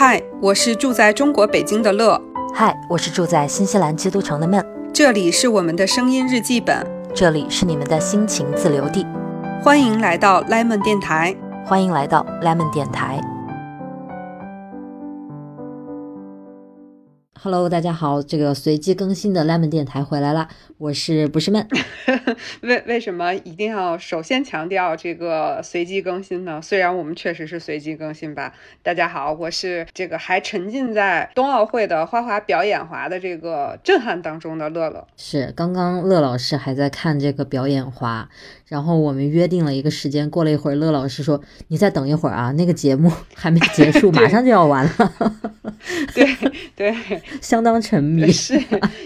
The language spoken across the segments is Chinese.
嗨，我是住在中国北京的乐。嗨，我是住在新西兰基督城的闷。这里是我们的声音日记本，这里是你们的心情自留地。欢迎来到 Lemon 电台，欢迎来到 Lemon 电台。Hello，大家好，这个随机更新的 Lemon 电台回来了，我是不是闷？为为什么一定要首先强调这个随机更新呢？虽然我们确实是随机更新吧。大家好，我是这个还沉浸在冬奥会的花滑表演滑的这个震撼当中的乐乐。是，刚刚乐老师还在看这个表演滑，然后我们约定了一个时间，过了一会儿，乐老师说：“你再等一会儿啊，那个节目还没结束，马上就要完了。”对对。相当沉迷，是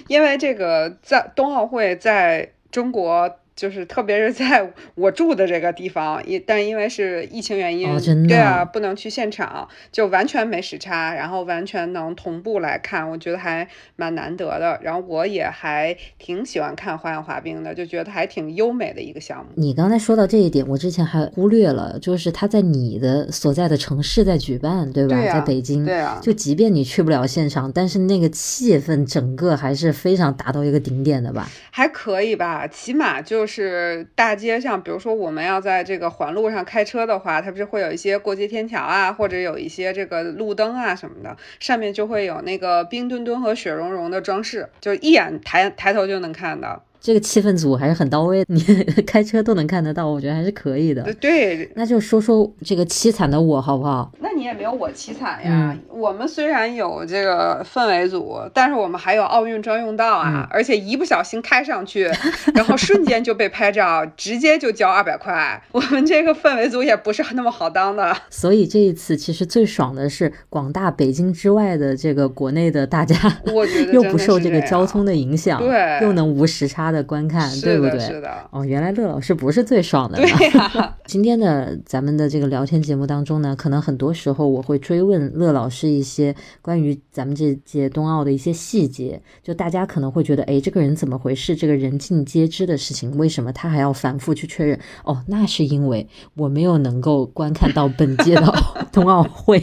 因为这个在冬奥会在中国。就是特别是在 我住的这个地方，也但因为是疫情原因，对啊，不能去现场，就完全没时差，然后完全能同步来看，我觉得还蛮难得的。然后我也还挺喜欢看花样滑冰的，就觉得还挺优美的一个项目。你刚才说到这一点，我之前还忽略了，就是他在你的所在的城市在举办，对吧？在北京，对啊。就即便你去不了现场，但是那个气氛整个还是非常达到一个顶点的吧？还可以吧，起码就。是大街上，比如说我们要在这个环路上开车的话，它不是会有一些过街天桥啊，或者有一些这个路灯啊什么的，上面就会有那个冰墩墩和雪融融的装饰，就一眼抬抬头就能看到。这个气氛组还是很到位，你 开车都能看得到，我觉得还是可以的。对，那就说说这个凄惨的我好不好？那你也没有我凄惨呀。我们虽然有这个氛围组，但是我们还有奥运专用道啊，而且一不小心开上去，然后瞬间就被拍照，直接就交二百块。我们这个氛围组也不是那么好当的。所以这一次其实最爽的是广大北京之外的这个国内的大家，我觉得 又不受这个交通的影响，对，又能无时差。的观看，对不对？是的。哦，原来乐老师不是最爽的。对呀。今天的咱们的这个聊天节目当中呢，可能很多时候我会追问乐老师一些关于咱们这届冬奥的一些细节，就大家可能会觉得，哎，这个人怎么回事？这个人尽皆知的事情，为什么他还要反复去确认？哦，那是因为我没有能够观看到本届的 冬奥会。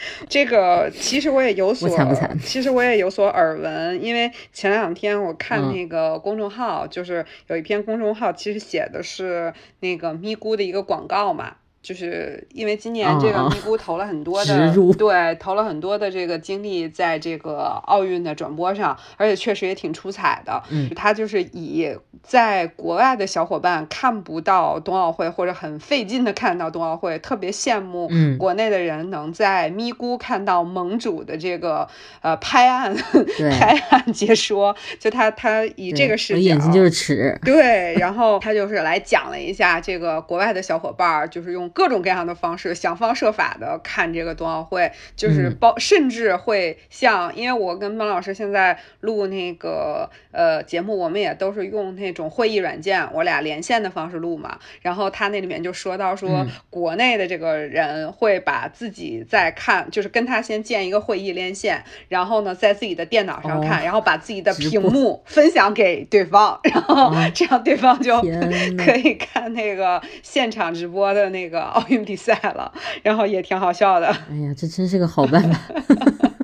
这个其实我也有所，不惨其实我也有所耳闻，因为前两天我看那个公众号，就是有一篇公众号，其实写的是那个咪咕的一个广告嘛。就是因为今年这个咪咕投了很多的，对，投了很多的这个精力在这个奥运的转播上，而且确实也挺出彩的。嗯，他就是以在国外的小伙伴看不到冬奥会或者很费劲的看到冬奥会，特别羡慕国内的人能在咪咕看到盟主的这个呃拍案 拍案解说。就他他以这个视角，眼睛就是尺。对，然后他就是来讲了一下这个国外的小伙伴就是用。各种各样的方式，想方设法的看这个冬奥会，就是包，甚至会像，因为我跟孟老师现在录那个呃节目，我们也都是用那种会议软件，我俩连线的方式录嘛。然后他那里面就说到说，国内的这个人会把自己在看，就是跟他先建一个会议连线，然后呢在自己的电脑上看，然后把自己的屏幕分享给对方，然后这样对方就可以看那个现场直播的那个。奥运比赛了，然后也挺好笑的。哎呀，这真是个好办法。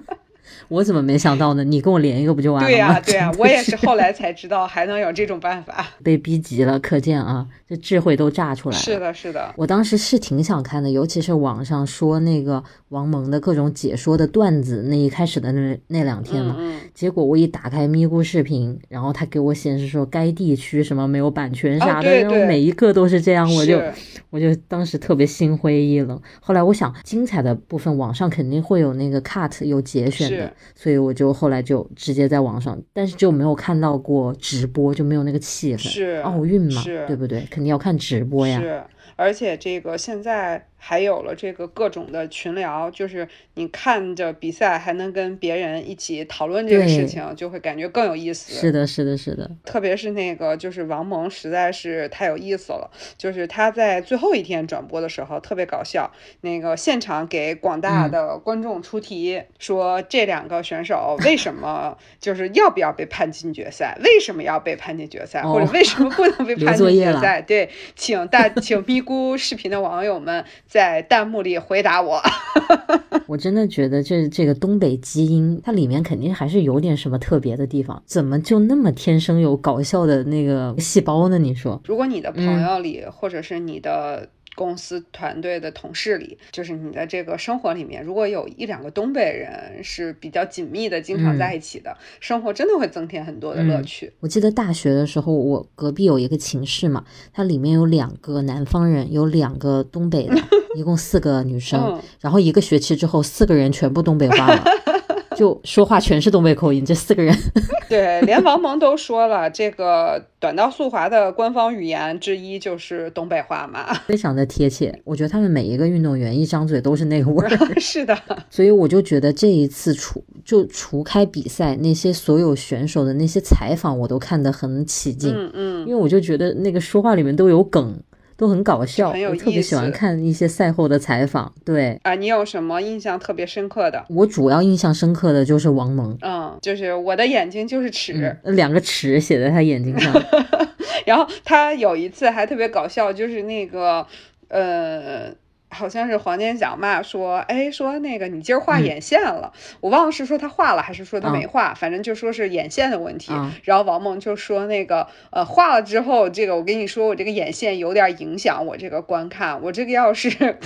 我怎么没想到呢？你跟我连一个不就完了吗？对呀，对呀，我也是后来才知道还能有这种办法。被逼急了，可见啊，这智慧都炸出来了。是的，是的。我当时是挺想看的，尤其是网上说那个王蒙的各种解说的段子，那一开始的那那两天嘛。嗯。结果我一打开咪咕视频，然后他给我显示说该地区什么没有版权啥的，然后每一个都是这样，我就我就当时特别心灰意冷。后来我想，精彩的部分网上肯定会有那个 cut 有节选的。所以我就后来就直接在网上，但是就没有看到过直播，就没有那个气氛。是奥运嘛，对不对？肯定要看直播呀。是，而且这个现在。还有了这个各种的群聊，就是你看着比赛还能跟别人一起讨论这个事情，就会感觉更有意思。是的，是的，是的。特别是那个，就是王蒙实在是太有意思了。就是他在最后一天转播的时候特别搞笑，那个现场给广大的观众出题，说这两个选手为什么 就是要不要被判进决赛？为什么要被判进决赛？或者为什么不能被 判进决赛？对，请大请咪咕视频的网友们在弹幕里回答我。我真的觉得这这个东北基因，它里面肯定还是有点什么特别的地方，怎么就那么天生有搞笑的那个细胞呢？你说，如果你的朋友里，或者是你的。公司团队的同事里，就是你的这个生活里面，如果有一两个东北人是比较紧密的，经常在一起的，生活真的会增添很多的乐趣。我记得大学的时候，我隔壁有一个寝室嘛，它里面有两个南方人，有两个东北的，一共四个女生，然后一个学期之后，四个人全部东北话了。就说话全是东北口音，这四个人，对，连王蒙都说了，这个短道速滑的官方语言之一就是东北话嘛，非常的贴切。我觉得他们每一个运动员一张嘴都是那个味儿，是的。所以我就觉得这一次除就除开比赛，那些所有选手的那些采访，我都看得很起劲，嗯嗯，因为我就觉得那个说话里面都有梗。都很搞笑，我特别喜欢看一些赛后的采访。对啊，你有什么印象特别深刻的？我主要印象深刻的就是王蒙，嗯，就是我的眼睛就是尺，两个尺写在他眼睛上。然后他有一次还特别搞笑，就是那个呃。好像是黄健翔嘛，说，哎，说那个你今儿画眼线了，我忘了是说他画了还是说他没画，反正就说是眼线的问题。然后王蒙就说那个，呃，画了之后，这个我跟你说，我这个眼线有点影响我这个观看，我这个要是。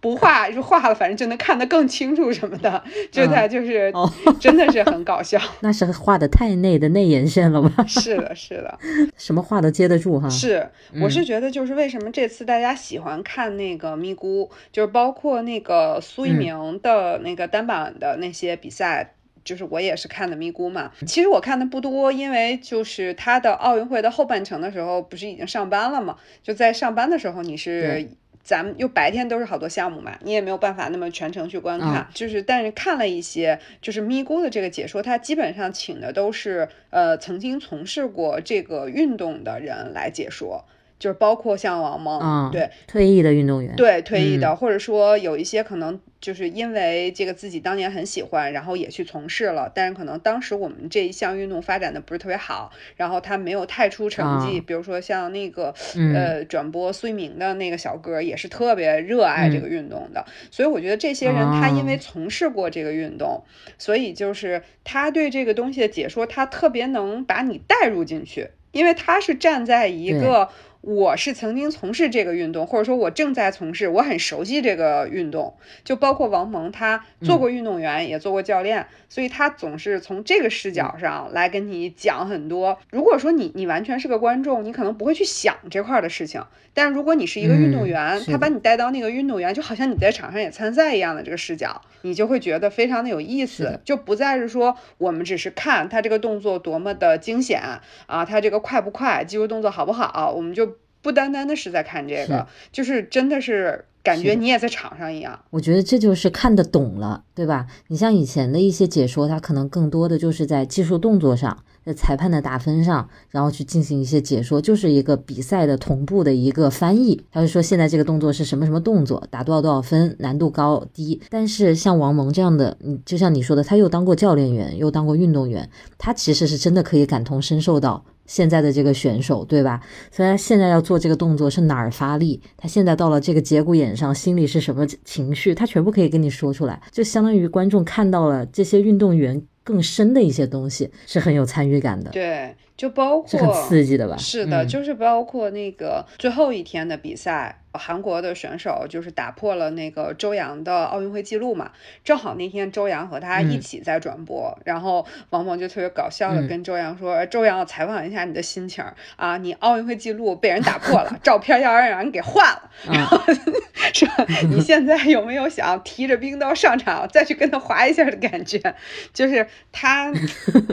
不画就画了，反正就能看得更清楚什么的，就他就是 真的是很搞笑。那是画的太内的内眼线了吧？是的，是的，什么画都接得住哈。是，我是觉得就是为什么这次大家喜欢看那个咪咕，就是包括那个苏一鸣的那个单板的那些比赛，就是我也是看的咪咕嘛。其实我看的不多，因为就是他的奥运会的后半程的时候，不是已经上班了嘛？就在上班的时候，你是。咱们又白天都是好多项目嘛，你也没有办法那么全程去观看，就是但是看了一些，就是咪咕的这个解说，他基本上请的都是呃曾经从事过这个运动的人来解说。就是包括像王蒙，对退役的运动员，对退役的，或者说有一些可能就是因为这个自己当年很喜欢，然后也去从事了，但是可能当时我们这一项运动发展的不是特别好，然后他没有太出成绩。比如说像那个呃转播苏一鸣的那个小哥，也是特别热爱这个运动的。所以我觉得这些人他因为从事过这个运动，所以就是他对这个东西的解说，他特别能把你带入进去，因为他是站在一个。我是曾经从事这个运动，或者说我正在从事，我很熟悉这个运动，就包括王蒙，他做过运动员，也做过教练，所以他总是从这个视角上来跟你讲很多。如果说你你完全是个观众，你可能不会去想这块的事情，但如果你是一个运动员，他把你带到那个运动员，就好像你在场上也参赛一样的这个视角，你就会觉得非常的有意思，就不再是说我们只是看他这个动作多么的惊险啊，他这个快不快，肌肉动作好不好，我们就。不单单的是在看这个，就是真的是感觉你也在场上一样。我觉得这就是看得懂了，对吧？你像以前的一些解说，他可能更多的就是在技术动作上，在裁判的打分上，然后去进行一些解说，就是一个比赛的同步的一个翻译。他就说现在这个动作是什么什么动作，打多少多少分，难度高低。但是像王蒙这样的，你，就像你说的，他又当过教练员，又当过运动员，他其实是真的可以感同身受到。现在的这个选手，对吧？所以他现在要做这个动作是哪儿发力？他现在到了这个节骨眼上，心里是什么情绪？他全部可以跟你说出来，就相当于观众看到了这些运动员更深的一些东西，是很有参与感的。对，就包括是很刺激的吧？是的，就是包括那个最后一天的比赛。韩国的选手就是打破了那个周洋的奥运会记录嘛，正好那天周洋和他一起在转播，然后王蒙就特别搞笑的跟周洋说：“周洋，采访一下你的心情啊，你奥运会记录被人打破了，照片要让人给换了，然后 说你现在有没有想提着冰刀上场再去跟他划一下的感觉？就是他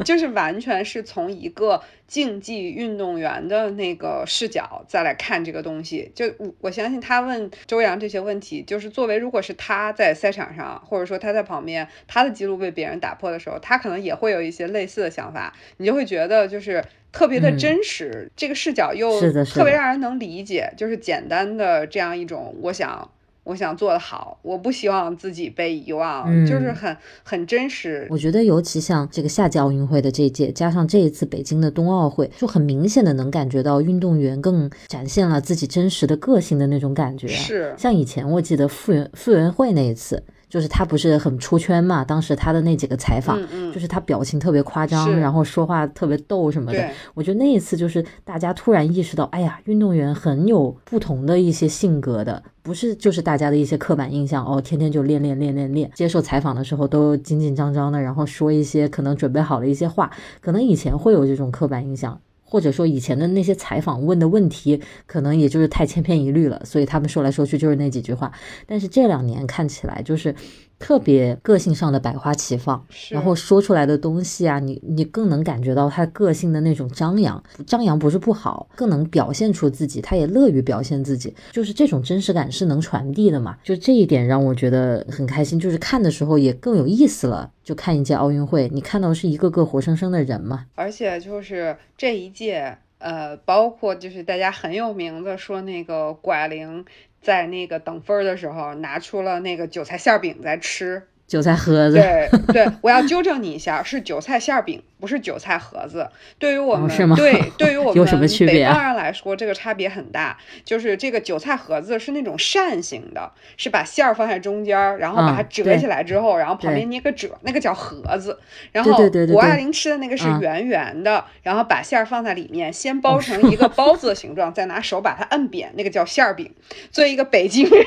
就是完全是从一个。”竞技运动员的那个视角再来看这个东西，就我我相信他问周洋这些问题，就是作为如果是他在赛场上，或者说他在旁边，他的记录被别人打破的时候，他可能也会有一些类似的想法，你就会觉得就是特别的真实，这个视角又特别让人能理解，就是简单的这样一种，我想我想做得好，我不希望自己被遗忘，就是很很真实。我觉得尤其像这个夏季奥运会的这一届，加上这一次北京的冬奥会，就很明显的能感觉到运动员更展现了自己真实的个性的那种感觉。是，像以前我记得傅园傅园慧那一次。就是他不是很出圈嘛？当时他的那几个采访，就是他表情特别夸张，然后说话特别逗什么的。我觉得那一次就是大家突然意识到，哎呀，运动员很有不同的一些性格的，不是就是大家的一些刻板印象哦，天天就练练练练练。接受采访的时候都紧紧张张的，然后说一些可能准备好了一些话，可能以前会有这种刻板印象。或者说以前的那些采访问的问题，可能也就是太千篇一律了，所以他们说来说去就是那几句话。但是这两年看起来就是特别个性上的百花齐放，然后说出来的东西啊，你你更能感觉到他个性的那种张扬。张扬不是不好，更能表现出自己，他也乐于表现自己，就是这种真实感是能传递的嘛。就这一点让我觉得很开心，就是看的时候也更有意思了。就看一届奥运会，你看到是一个个活生生的人嘛？而且就是这一届，呃，包括就是大家很有名的说那个谷爱凌在那个等分的时候拿出了那个韭菜馅饼在吃。韭菜盒子，对对，我要纠正你一下，是韭菜馅饼，不是韭菜盒子。对于我们，对 对于我们北方人来说，这个差别很大。就是这个韭菜盒子是那种扇形的，是把馅儿放在中间，然后把它折起来之后，然后旁边捏个褶，那个叫盒子。然后谷爱凌吃的那个是圆圆的，然后把馅儿放在里面，先包成一个包子的形状，再拿手把它摁扁，那个叫馅儿饼。作为一个北京人，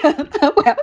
我要，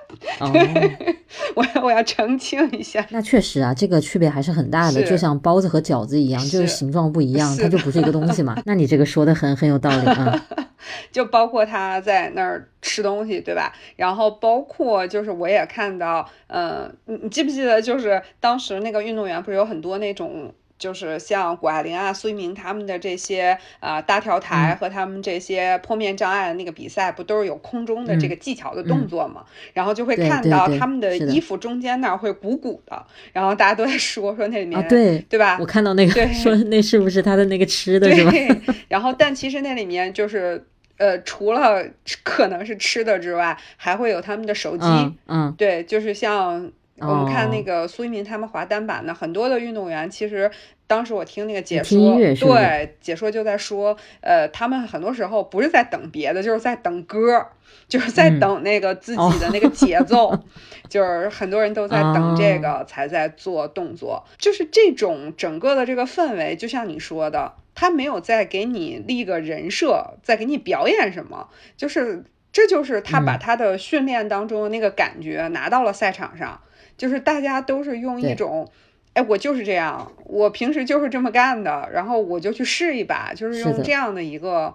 我要我要澄。清一下，那确实啊，这个区别还是很大的，就像包子和饺子一样，就是形状不一样，它就不是一个东西嘛。那你这个说的很很有道理啊。就包括他在那儿吃东西，对吧？然后包括就是我也看到，嗯，你你记不记得，就是当时那个运动员不是有很多那种。就是像谷爱凌啊、苏一鸣他们的这些啊搭跳台和他们这些破面障碍的那个比赛，不都是有空中的这个技巧的动作吗？然后就会看到他们的衣服中间那儿会鼓鼓的，然后大家都在说说那里面对对吧？我看到那个说那是不是他的那个吃的是吧？然后但其实那里面就是呃除了可能是吃的之外，还会有他们的手机，嗯，对，就是像。我们看那个苏一鸣他们滑单板的很多的运动员，其实当时我听那个解说，对解说就在说，呃，他们很多时候不是在等别的，就是在等歌，就是在等那个自己的那个节奏，就是很多人都在等这个才在做动作，就是这种整个的这个氛围，就像你说的，他没有在给你立个人设，在给你表演什么，就是这就是他把他的训练当中的那个感觉拿到了赛场上。就是大家都是用一种，哎，我就是这样，我平时就是这么干的，然后我就去试一把，就是用这样的一个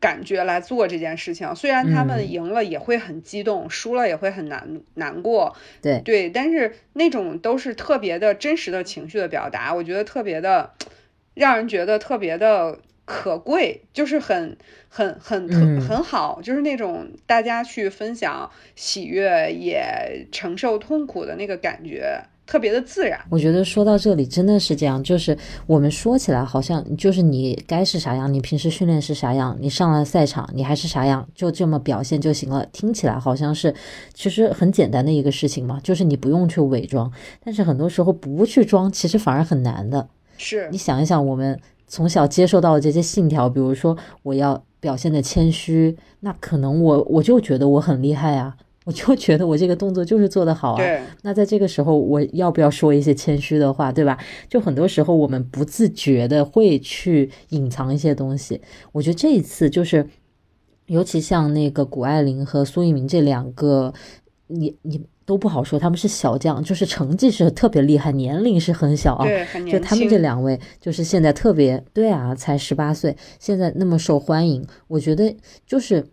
感觉来做这件事情。虽然他们赢了也会很激动，输了也会很难难过，对对，但是那种都是特别的真实的情绪的表达，我觉得特别的让人觉得特别的。可贵就是很很很特很好，就是那种大家去分享喜悦也承受痛苦的那个感觉，特别的自然。我觉得说到这里真的是这样，就是我们说起来好像就是你该是啥样，你平时训练是啥样，你上了赛场你还是啥样，就这么表现就行了。听起来好像是其实很简单的一个事情嘛，就是你不用去伪装。但是很多时候不去装，其实反而很难的。是你想一想我们。从小接受到的这些信条，比如说我要表现的谦虚，那可能我我就觉得我很厉害啊，我就觉得我这个动作就是做得好啊。那在这个时候，我要不要说一些谦虚的话，对吧？就很多时候我们不自觉的会去隐藏一些东西。我觉得这一次就是，尤其像那个谷爱凌和苏翊鸣这两个，你你。都不好说，他们是小将，就是成绩是特别厉害，年龄是很小啊。就他们这两位，就是现在特别对啊，才十八岁，现在那么受欢迎，我觉得就是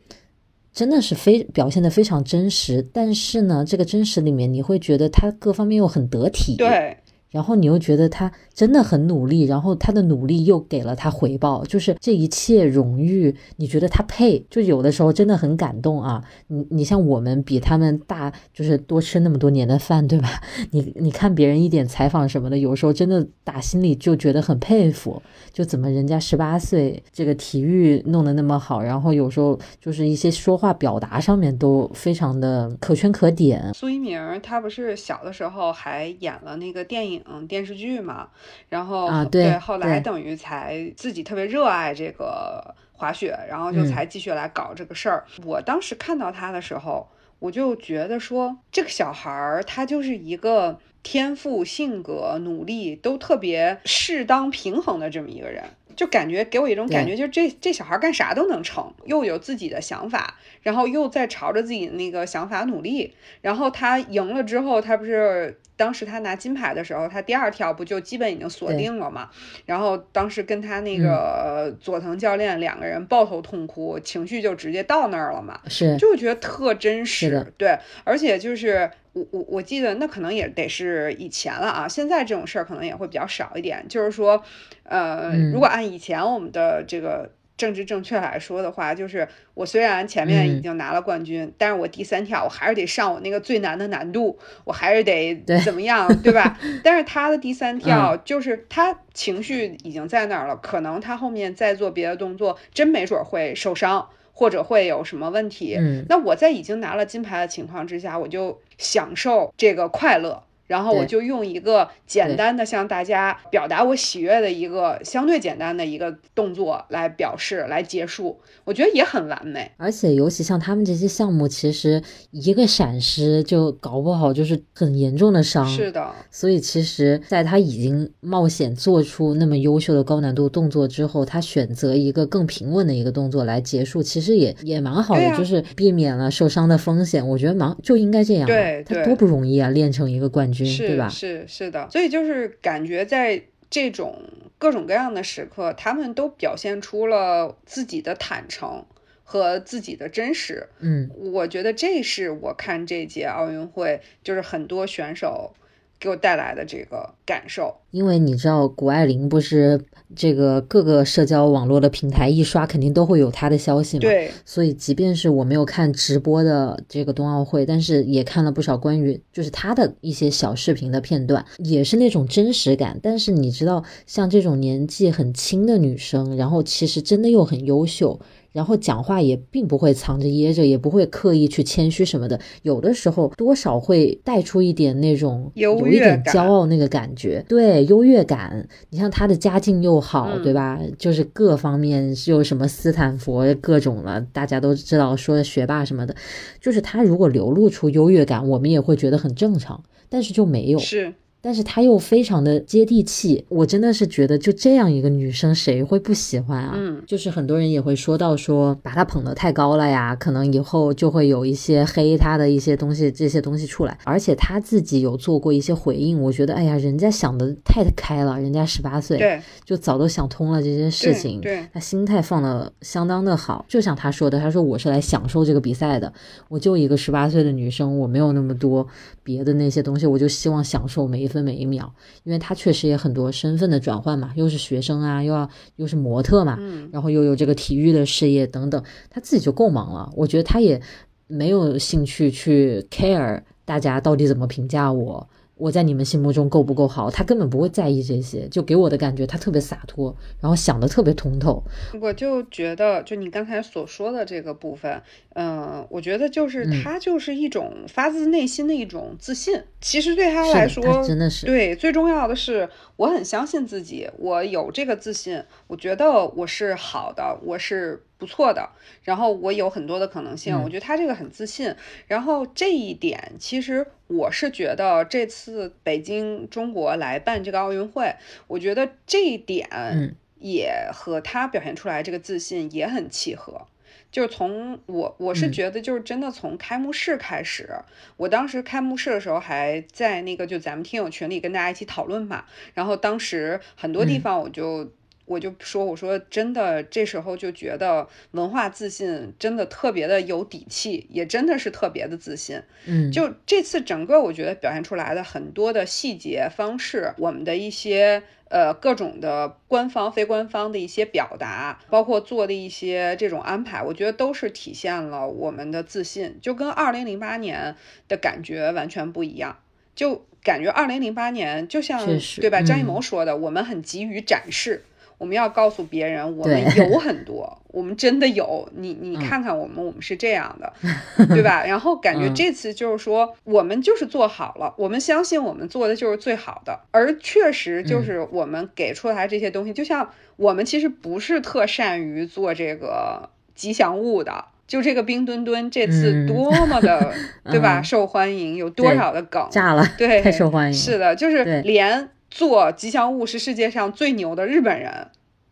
真的是非表现的非常真实。但是呢，这个真实里面，你会觉得他各方面又很得体。对。然后你又觉得他真的很努力，然后他的努力又给了他回报，就是这一切荣誉，你觉得他配？就有的时候真的很感动啊！你你像我们比他们大，就是多吃那么多年的饭，对吧？你你看别人一点采访什么的，有时候真的打心里就觉得很佩服，就怎么人家十八岁这个体育弄得那么好，然后有时候就是一些说话表达上面都非常的可圈可点。苏一鸣他不是小的时候还演了那个电影。电视剧嘛，然后啊对，后来等于才自己特别热爱这个滑雪，然后就才继续来搞这个事儿。我当时看到他的时候，我就觉得说，这个小孩儿他就是一个天赋、性格、努力都特别适当平衡的这么一个人。就感觉给我一种感觉，就这这小孩干啥都能成，又有自己的想法，然后又在朝着自己那个想法努力。然后他赢了之后，他不是当时他拿金牌的时候，他第二跳不就基本已经锁定了嘛？然后当时跟他那个佐藤教练两个人抱头痛哭，情绪就直接到那儿了嘛？是，就觉得特真实，对，而且就是。我我我记得那可能也得是以前了啊，现在这种事儿可能也会比较少一点。就是说，呃，如果按以前我们的这个政治正确来说的话，就是我虽然前面已经拿了冠军，但是我第三跳我还是得上我那个最难的难度，我还是得怎么样，对吧？但是他的第三跳就是他情绪已经在那儿了，可能他后面再做别的动作，真没准会受伤。或者会有什么问题？嗯，那我在已经拿了金牌的情况之下，我就享受这个快乐。然后我就用一个简单的向大家表达我喜悦的一个相对简单的一个动作来表示来结束，我觉得也很完美。而且尤其像他们这些项目，其实一个闪失就搞不好就是很严重的伤。是的。所以其实，在他已经冒险做出那么优秀的高难度动作之后，他选择一个更平稳的一个动作来结束，其实也也蛮好的，就是避免了受伤的风险。我觉得蛮就应该这样。对，他多不容易啊，练成一个冠军。是是是的，所以就是感觉在这种各种各样的时刻，他们都表现出了自己的坦诚和自己的真实。嗯，我觉得这是我看这届奥运会，就是很多选手。给我带来的这个感受，因为你知道谷爱凌不是这个各个社交网络的平台一刷，肯定都会有她的消息嘛。对，所以即便是我没有看直播的这个冬奥会，但是也看了不少关于就是她的一些小视频的片段，也是那种真实感。但是你知道，像这种年纪很轻的女生，然后其实真的又很优秀。然后讲话也并不会藏着掖着，也不会刻意去谦虚什么的，有的时候多少会带出一点那种有一点骄傲那个感觉，对优越感。你像他的家境又好，对吧？就是各方面又什么斯坦福各种了，大家都知道说学霸什么的，就是他如果流露出优越感，我们也会觉得很正常，但是就没有是。但是她又非常的接地气，我真的是觉得就这样一个女生，谁会不喜欢啊？嗯，就是很多人也会说到说把她捧得太高了呀，可能以后就会有一些黑她的一些东西，这些东西出来。而且她自己有做过一些回应，我觉得哎呀，人家想的太开了，人家十八岁，对，就早都想通了这些事情，对，她心态放的相当的好。就像她说的，她说我是来享受这个比赛的，我就一个十八岁的女生，我没有那么多别的那些东西，我就希望享受每一分每一秒，因为他确实也很多身份的转换嘛，又是学生啊，又要又是模特嘛，然后又有这个体育的事业等等，他自己就够忙了。我觉得他也没有兴趣去 care 大家到底怎么评价我。我在你们心目中够不够好？他根本不会在意这些，就给我的感觉他特别洒脱，然后想的特别通透。我就觉得，就你刚才所说的这个部分，嗯，我觉得就是他就是一种发自内心的一种自信。其实对他来说，真的是对最重要的是，我很相信自己，我有这个自信，我觉得我是好的，我是。不错的，然后我有很多的可能性，我觉得他这个很自信，然后这一点其实我是觉得这次北京中国来办这个奥运会，我觉得这一点也和他表现出来这个自信也很契合。就是从我我是觉得就是真的从开幕式开始，我当时开幕式的时候还在那个就咱们听友群里跟大家一起讨论嘛，然后当时很多地方我就。我就说，我说真的，这时候就觉得文化自信真的特别的有底气，也真的是特别的自信。嗯，就这次整个我觉得表现出来的很多的细节方式，我们的一些呃各种的官方、非官方的一些表达，包括做的一些这种安排，我觉得都是体现了我们的自信，就跟二零零八年的感觉完全不一样。就感觉二零零八年就像对吧？张艺谋说的，我们很急于展示，我们要告诉别人我们有很多，我们真的有。你你看看我们，我们是这样的，对吧？然后感觉这次就是说，我们就是做好了，我们相信我们做的就是最好的，而确实就是我们给出来这些东西，就像我们其实不是特善于做这个吉祥物的。就这个冰墩墩这次多么的，对吧？受欢迎，有多少的梗炸了，对，太受欢迎。是的，就是连做吉祥物是世界上最牛的日本人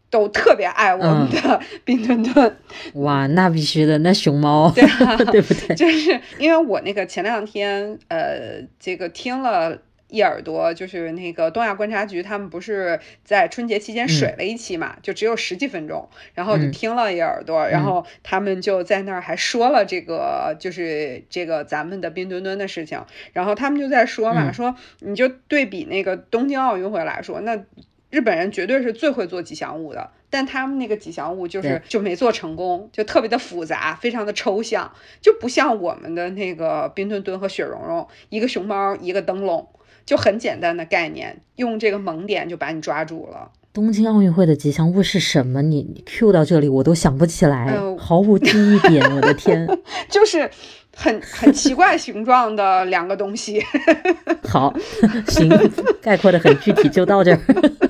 都特别爱我们的 冰墩墩。哇，那必须的，那熊猫，对啊，对不对？就是因为我那个前两天，呃，这个听了。一耳朵就是那个东亚观察局，他们不是在春节期间水了一期嘛，就只有十几分钟，然后就听了一耳朵，然后他们就在那儿还说了这个，就是这个咱们的冰墩墩的事情，然后他们就在说嘛，说你就对比那个东京奥运会来说，那日本人绝对是最会做吉祥物的，但他们那个吉祥物就是就没做成功，就特别的复杂，非常的抽象，就不像我们的那个冰墩墩和雪容融，一个熊猫，一个灯笼。就很简单的概念，用这个萌点就把你抓住了。东京奥运会的吉祥物是什么？你你 Q 到这里我都想不起来，毫无记忆点。我的天，就是很很奇怪形状的两个东西。好，行，概括的很具体，就到这儿。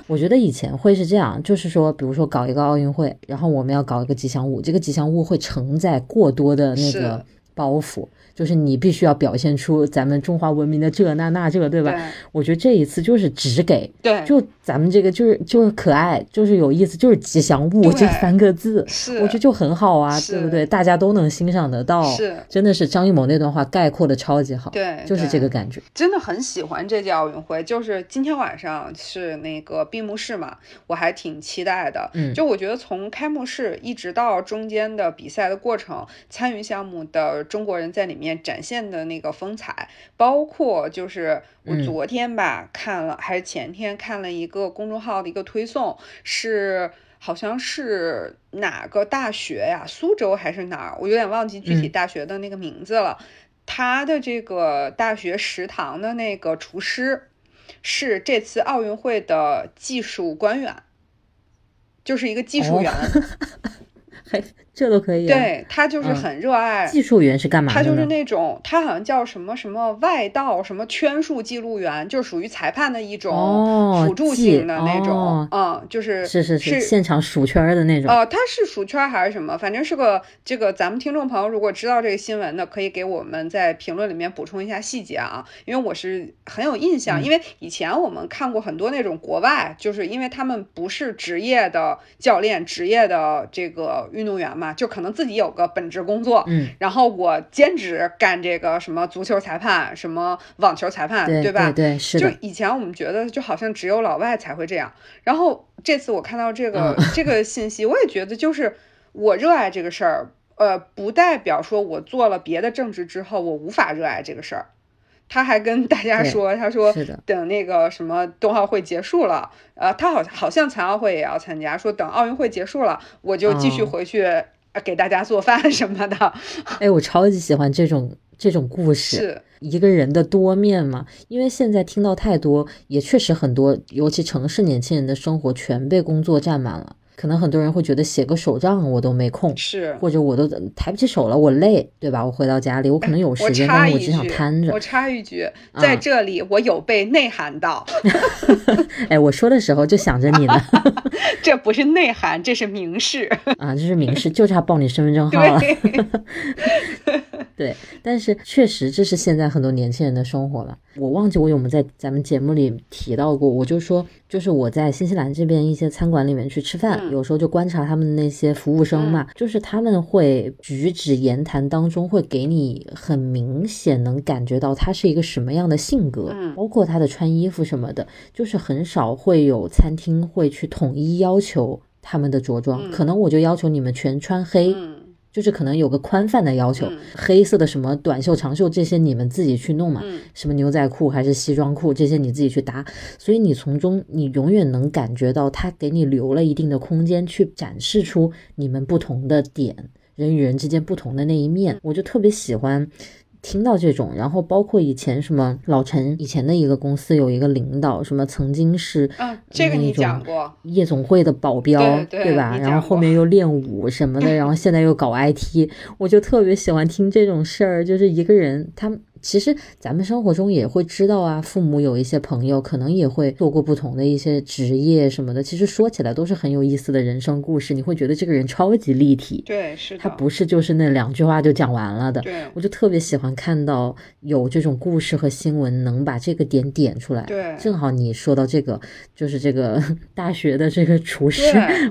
我觉得以前会是这样，就是说，比如说搞一个奥运会，然后我们要搞一个吉祥物，这个吉祥物会承载过多的那个包袱。就是你必须要表现出咱们中华文明的这那那这，对吧？我觉得这一次就是只给，对，就咱们这个就是就是可爱，就是有意思，就是吉祥物这三个字，是，我觉得就很好啊，对不对？大家都能欣赏得到，是，真的是张艺谋那段话概括的超级好，对，就是这个感觉，真的很喜欢这届奥运会。就是今天晚上是那个闭幕式嘛，我还挺期待的。嗯，就我觉得从开幕式一直到中间的比赛的过程，参与项目的中国人在里面展现的。那个风采，包括就是我昨天吧看了，还是前天看了一个公众号的一个推送，是好像是哪个大学呀？苏州还是哪儿？我有点忘记具体大学的那个名字了。他的这个大学食堂的那个厨师是这次奥运会的技术官员，就是一个技术员。还 这都可以，对他就是很热爱。技术员是干嘛的？他就是那种，他好像叫什么什么外道什么圈数记录员，就属于裁判的一种辅助性的那种，嗯，就是是是是现场数圈的那种。哦，他是数圈还是什么？反正是个这个，咱们听众朋友如果知道这个新闻的，可以给我们在评论里面补充一下细节啊，因为我是很有印象，因为以前我们看过很多那种国外，就是因为他们不是职业的教练，职业的这个运动员嘛。就可能自己有个本职工作，嗯，然后我兼职干这个什么足球裁判、什么网球裁判，对吧？对，是就以前我们觉得就好像只有老外才会这样，然后这次我看到这个 这个信息，我也觉得就是我热爱这个事儿，呃，不代表说我做了别的正职之后我无法热爱这个事儿。他还跟大家说，他说等那个什么冬奥会结束了，呃，他好像好像残奥会也要参加，说等奥运会结束了，我就继续回去。给大家做饭什么的，哎，我超级喜欢这种这种故事，是一个人的多面嘛。因为现在听到太多，也确实很多，尤其城市年轻人的生活全被工作占满了。可能很多人会觉得写个手账我都没空，是或者我都抬不起手了，我累，对吧？我回到家里，我可能有时间，但是我只想瘫着。我插一句，在这里我有被内涵到。哎，我说的时候就想着你呢。这不是内涵，这是明示啊，这是明示，就差报你身份证号了。对，但是确实这是现在很多年轻人的生活了。我忘记我有没有在咱们节目里提到过，我就说，就是我在新西兰这边一些餐馆里面去吃饭，有时候就观察他们那些服务生嘛，就是他们会举止言谈当中会给你很明显能感觉到他是一个什么样的性格，包括他的穿衣服什么的，就是很少会有餐厅会去统一要求他们的着装，可能我就要求你们全穿黑。就是可能有个宽泛的要求，黑色的什么短袖、长袖这些你们自己去弄嘛，什么牛仔裤还是西装裤这些你自己去搭，所以你从中你永远能感觉到他给你留了一定的空间去展示出你们不同的点，人与人之间不同的那一面，我就特别喜欢。听到这种，然后包括以前什么老陈以前的一个公司有一个领导，什么曾经是嗯，这个你讲过夜总会的保镖，对吧？然后后面又练武什么的，然后现在又搞 IT，我就特别喜欢听这种事儿，就是一个人他。其实咱们生活中也会知道啊，父母有一些朋友可能也会做过不同的一些职业什么的。其实说起来都是很有意思的人生故事，你会觉得这个人超级立体。对，是他不是就是那两句话就讲完了的。对，我就特别喜欢看到有这种故事和新闻能把这个点点出来。对，正好你说到这个，就是这个 大学的这个厨师，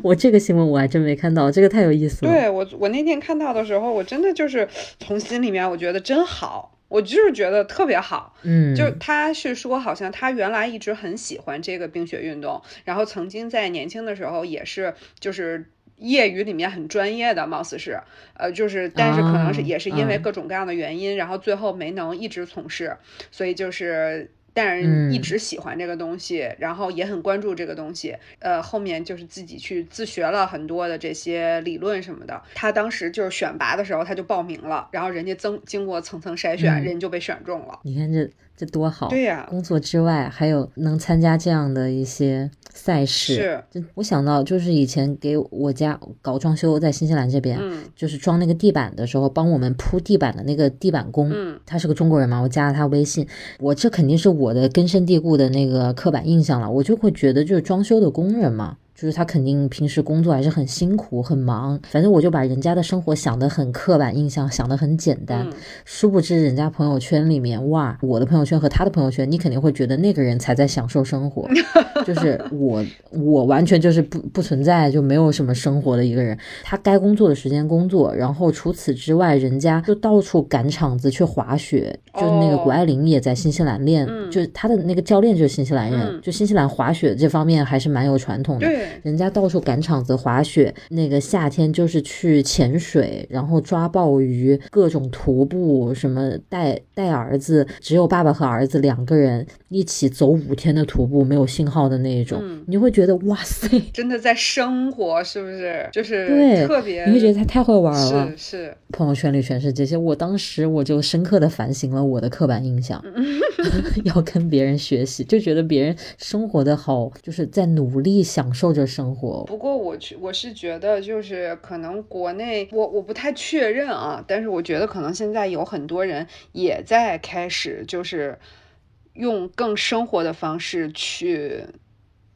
我这个新闻我还真没看到，这个太有意思了。对我，我那天看到的时候，我真的就是从心里面我觉得真好。我就是觉得特别好，嗯，就是他是说，好像他原来一直很喜欢这个冰雪运动，然后曾经在年轻的时候也是，就是业余里面很专业的，貌似是，呃，就是，但是可能是也是因为各种各样的原因，然后最后没能一直从事，所以就是。但是一直喜欢这个东西，然后也很关注这个东西。呃，后面就是自己去自学了很多的这些理论什么的。他当时就是选拔的时候，他就报名了，然后人家增经过层层筛选，人就被选中了。你看这这多好！对呀，工作之外还有能参加这样的一些。赛事是，我想到就是以前给我家搞装修，在新西兰这边，嗯，就是装那个地板的时候，帮我们铺地板的那个地板工，嗯，他是个中国人嘛，我加了他微信，我这肯定是我的根深蒂固的那个刻板印象了，我就会觉得就是装修的工人嘛。就是他肯定平时工作还是很辛苦很忙，反正我就把人家的生活想得很刻板印象，想得很简单。殊不知人家朋友圈里面，哇，我的朋友圈和他的朋友圈，你肯定会觉得那个人才在享受生活，就是我，我完全就是不不存在就没有什么生活的一个人。他该工作的时间工作，然后除此之外，人家就到处赶场子去滑雪，就是那个谷爱凌也在新西兰练，就是他的那个教练就是新西兰人，就新西兰滑雪这方面还是蛮有传统的。人家到处赶场子滑雪，那个夏天就是去潜水，然后抓鲍鱼，各种徒步，什么带带儿子，只有爸爸和儿子两个人一起走五天的徒步，没有信号的那一种，你会觉得哇塞，真的在生活，是不是？就是对，特别，你会觉得他太会玩了。是是，朋友圈里全是这些，我当时我就深刻的反省了我的刻板印象，要跟别人学习，就觉得别人生活的好，就是在努力享受。这生活，不过我去，我是觉得就是可能国内，我我不太确认啊，但是我觉得可能现在有很多人也在开始就是用更生活的方式去，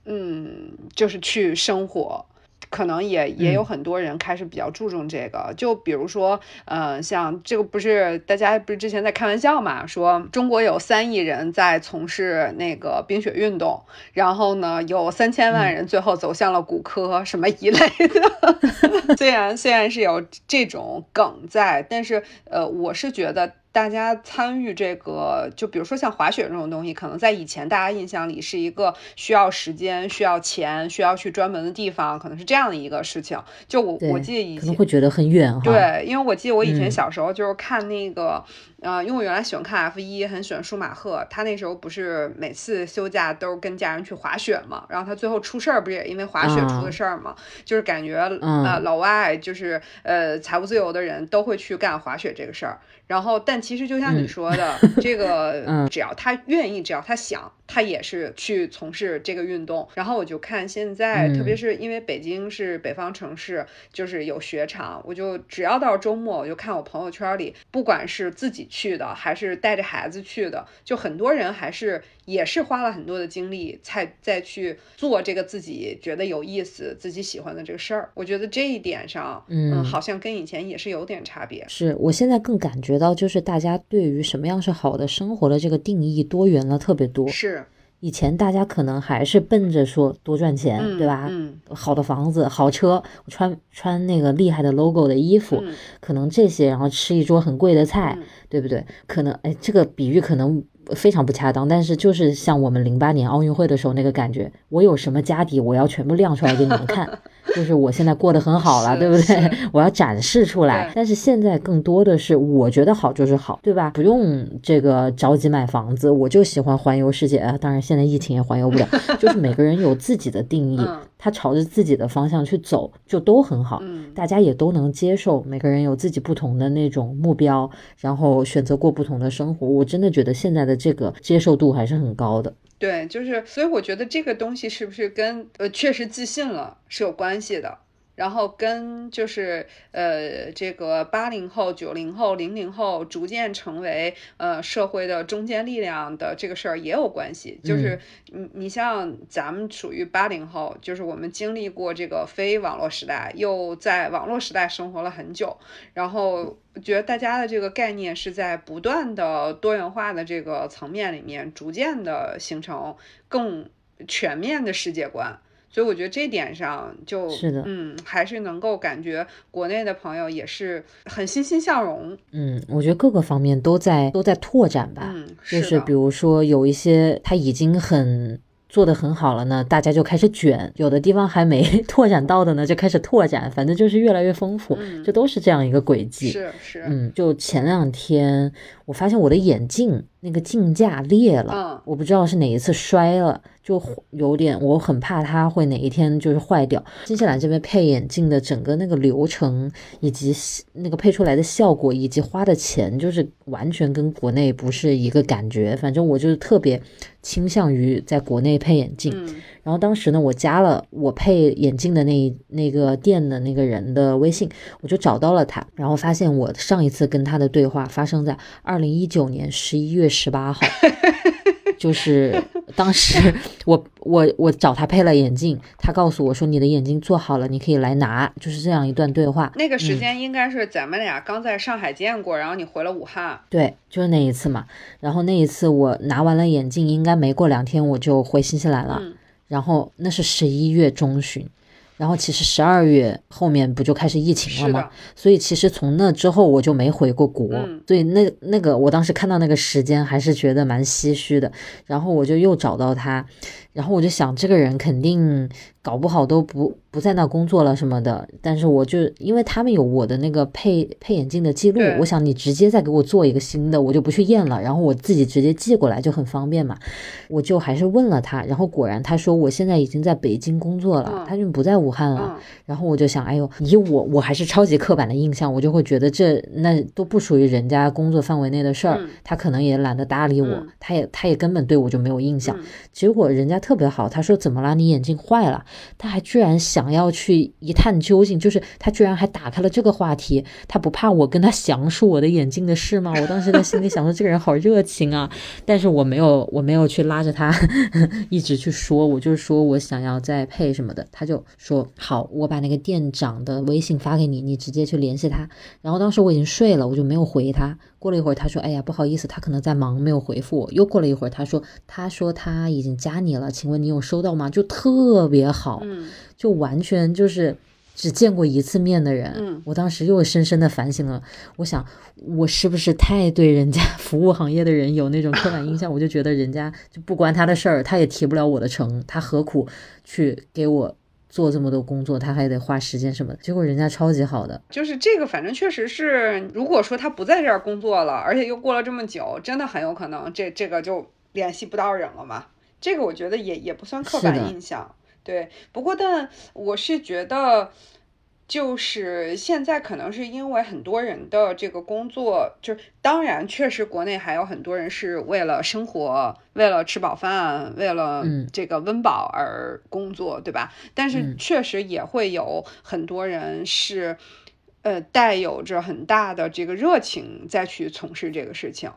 嗯，就是去生活。可能也也有很多人开始比较注重这个，就比如说，呃，像这个不是大家不是之前在开玩笑嘛，说中国有三亿人在从事那个冰雪运动，然后呢，有三千万人最后走向了骨科什么一类的。虽然虽然是有这种梗在，但是呃，我是觉得。大家参与这个，就比如说像滑雪这种东西，可能在以前大家印象里是一个需要时间、需要钱、需要去专门的地方，可能是这样的一个事情。就我我记得以前可能会觉得很远哈。对，因为我记得我以前小时候就是看那个，呃，因为我原来喜欢看 F 一，很喜欢舒马赫，他那时候不是每次休假都是跟家人去滑雪嘛，然后他最后出事儿，不是也因为滑雪出的事儿嘛？就是感觉呃老外就是呃财务自由的人都会去干滑雪这个事儿。然后，但其实就像你说的，这个只要他愿意，只要他想。他也是去从事这个运动，然后我就看现在，特别是因为北京是北方城市，就是有雪场，我就只要到周末，我就看我朋友圈里，不管是自己去的，还是带着孩子去的，就很多人还是也是花了很多的精力才再去做这个自己觉得有意思、自己喜欢的这个事儿。我觉得这一点上，嗯，好像跟以前也是有点差别。是我现在更感觉到，就是大家对于什么样是好的生活的这个定义多元了特别多。是。以前大家可能还是奔着说多赚钱，对吧？嗯，好的房子、好车，穿穿那个厉害的 logo 的衣服，可能这些，然后吃一桌很贵的菜，对不对？可能，哎，这个比喻可能。非常不恰当，但是就是像我们零八年奥运会的时候那个感觉，我有什么家底，我要全部亮出来给你们看，就是我现在过得很好了，对不对？我要展示出来。但是现在更多的是，我觉得好就是好，对吧？不用这个着急买房子，我就喜欢环游世界啊！当然现在疫情也环游不了，就是每个人有自己的定义。他朝着自己的方向去走，就都很好，大家也都能接受。每个人有自己不同的那种目标，然后选择过不同的生活。我真的觉得现在的这个接受度还是很高的。对，就是，所以我觉得这个东西是不是跟呃确实自信了是有关系的。然后跟就是呃这个八零后、九零后、零零后逐渐成为呃社会的中坚力量的这个事儿也有关系。就是你你像咱们属于八零后，就是我们经历过这个非网络时代，又在网络时代生活了很久，然后觉得大家的这个概念是在不断的多元化的这个层面里面，逐渐的形成更全面的世界观。所以我觉得这点上就是的，嗯，还是能够感觉国内的朋友也是很欣欣向荣。嗯，我觉得各个方面都在都在拓展吧。嗯，就是比如说有一些他已经很做的很好了呢，大家就开始卷；有的地方还没 拓展到的呢，就开始拓展。反正就是越来越丰富，这都是这样一个轨迹。是是。嗯，就前两天我发现我的眼镜那个镜架裂了，我不知道是哪一次摔了。就有点，我很怕它会哪一天就是坏掉。新西兰这边配眼镜的整个那个流程，以及那个配出来的效果，以及花的钱，就是完全跟国内不是一个感觉。反正我就是特别倾向于在国内配眼镜。然后当时呢，我加了我配眼镜的那那个店的那个人的微信，我就找到了他，然后发现我上一次跟他的对话发生在二零一九年十一月十八号。就是当时 我我我找他配了眼镜，他告诉我说你的眼镜做好了，你可以来拿，就是这样一段对话。那个时间应该是咱们俩刚在上海见过，然后你回了武汉。对，就是那一次嘛。然后那一次我拿完了眼镜，应该没过两天我就回新西兰了。然后那是十一月中旬。然后其实十二月后面不就开始疫情了吗？所以其实从那之后我就没回过国，所以那那个我当时看到那个时间还是觉得蛮唏嘘的。然后我就又找到他。然后我就想，这个人肯定搞不好都不不在那工作了什么的。但是我就因为他们有我的那个配配眼镜的记录，我想你直接再给我做一个新的，我就不去验了。然后我自己直接寄过来就很方便嘛。我就还是问了他，然后果然他说我现在已经在北京工作了，他就不在武汉了。然后我就想，哎呦，以我我还是超级刻板的印象，我就会觉得这那都不属于人家工作范围内的事儿，他可能也懒得搭理我，他也他也根本对我就没有印象。结果人家。特别好，他说怎么了？你眼睛坏了？他还居然想要去一探究竟，就是他居然还打开了这个话题，他不怕我跟他详述我的眼镜的事吗？我当时在心里想说，这个人好热情啊，但是我没有，我没有去拉着他 一直去说，我就是说我想要再配什么的，他就说好，我把那个店长的微信发给你，你直接去联系他。然后当时我已经睡了，我就没有回他。过了一会儿，他说：“哎呀，不好意思，他可能在忙，没有回复我。”又过了一会儿，他说：“他说他已经加你了，请问你有收到吗？”就特别好，就完全就是只见过一次面的人。我当时又深深的反省了，我想我是不是太对人家服务行业的人有那种刻板印象？我就觉得人家就不关他的事儿，他也提不了我的成，他何苦去给我？做这么多工作，他还得花时间什么的，结果人家超级好的，就是这个，反正确实是，如果说他不在这儿工作了，而且又过了这么久，真的很有可能这这个就联系不到人了嘛。这个我觉得也也不算刻板印象，对。不过但我是觉得。就是现在可能是因为很多人的这个工作，就是当然确实国内还有很多人是为了生活，为了吃饱饭，为了这个温饱而工作，对吧？但是确实也会有很多人是，呃，带有着很大的这个热情再去从事这个事情，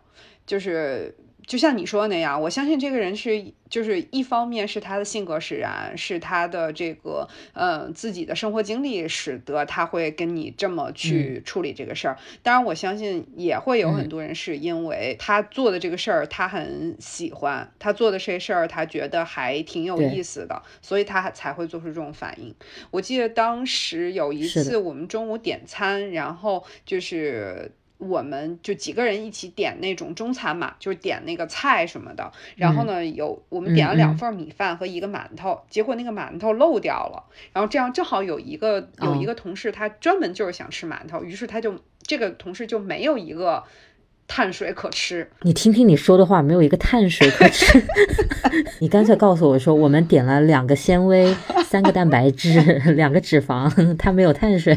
就是就像你说的那样，我相信这个人是，就是一方面是他的性格使然，是他的这个，呃，自己的生活经历使得他会跟你这么去处理这个事儿。当然，我相信也会有很多人是因为他做的这个事儿，他很喜欢，他做的这事儿，他觉得还挺有意思的，所以他才会做出这种反应。我记得当时有一次我们中午点餐，然后就是。我们就几个人一起点那种中餐嘛，就是点那个菜什么的。然后呢，有我们点了两份米饭和一个馒头，结果那个馒头漏掉了。然后这样正好有一个有一个同事，他专门就是想吃馒头，于是他就这个同事就没有一个。碳水可吃，你听听你说的话，没有一个碳水可 吃。你干脆告诉我说，我们点了两个纤维，三个蛋白质，两个脂肪，它没有碳水。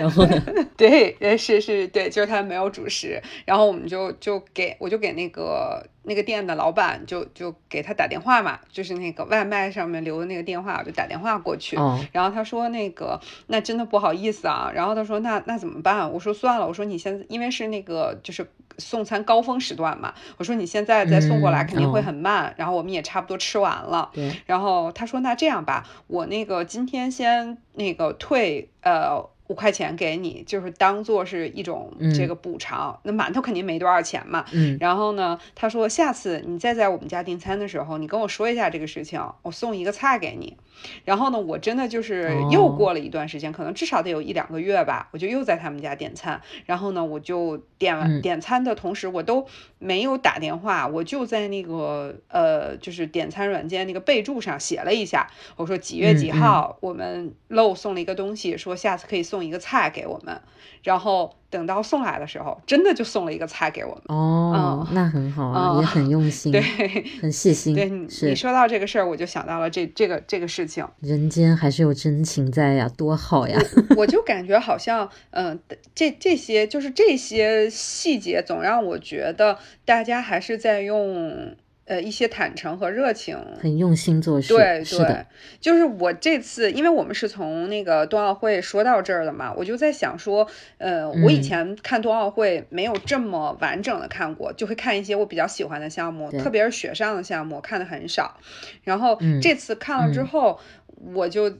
然后呢？对，是是，对，就是它没有主食。然后我们就就给我就给那个那个店的老板就就给他打电话嘛，就是那个外卖上面留的那个电话，我就打电话过去。然后他说那个那真的不好意思啊。然后他说那那怎么办？我说算了，我说你现在因为是那个就是。送餐高峰时段嘛，我说你现在再送过来肯定会很慢，然后我们也差不多吃完了。然后他说那这样吧，我那个今天先那个退呃五块钱给你，就是当做是一种这个补偿。那馒头肯定没多少钱嘛。然后呢，他说下次你再在我们家订餐的时候，你跟我说一下这个事情，我送一个菜给你。然后呢，我真的就是又过了一段时间，可能至少得有一两个月吧，我就又在他们家点餐。然后呢，我就点完点餐的同时，我都没有打电话，我就在那个呃，就是点餐软件那个备注上写了一下，我说几月几号我们漏送了一个东西，说下次可以送一个菜给我们。然后等到送来的时候，真的就送了一个菜给我们。哦，那很好啊，也很用心，对，很细心。对，你说到这个事儿，我就想到了这这个这个事情。人间还是有真情在呀，多好呀！我就感觉好像，嗯，这这些就是这些细节，总让我觉得大家还是在用。呃，一些坦诚和热情，很用心做事。对对，就是我这次，因为我们是从那个冬奥会说到这儿的嘛，我就在想说，呃，我以前看冬奥会没有这么完整的看过，就会看一些我比较喜欢的项目，特别是雪上的项目，看的很少。然后这次看了之后，我就。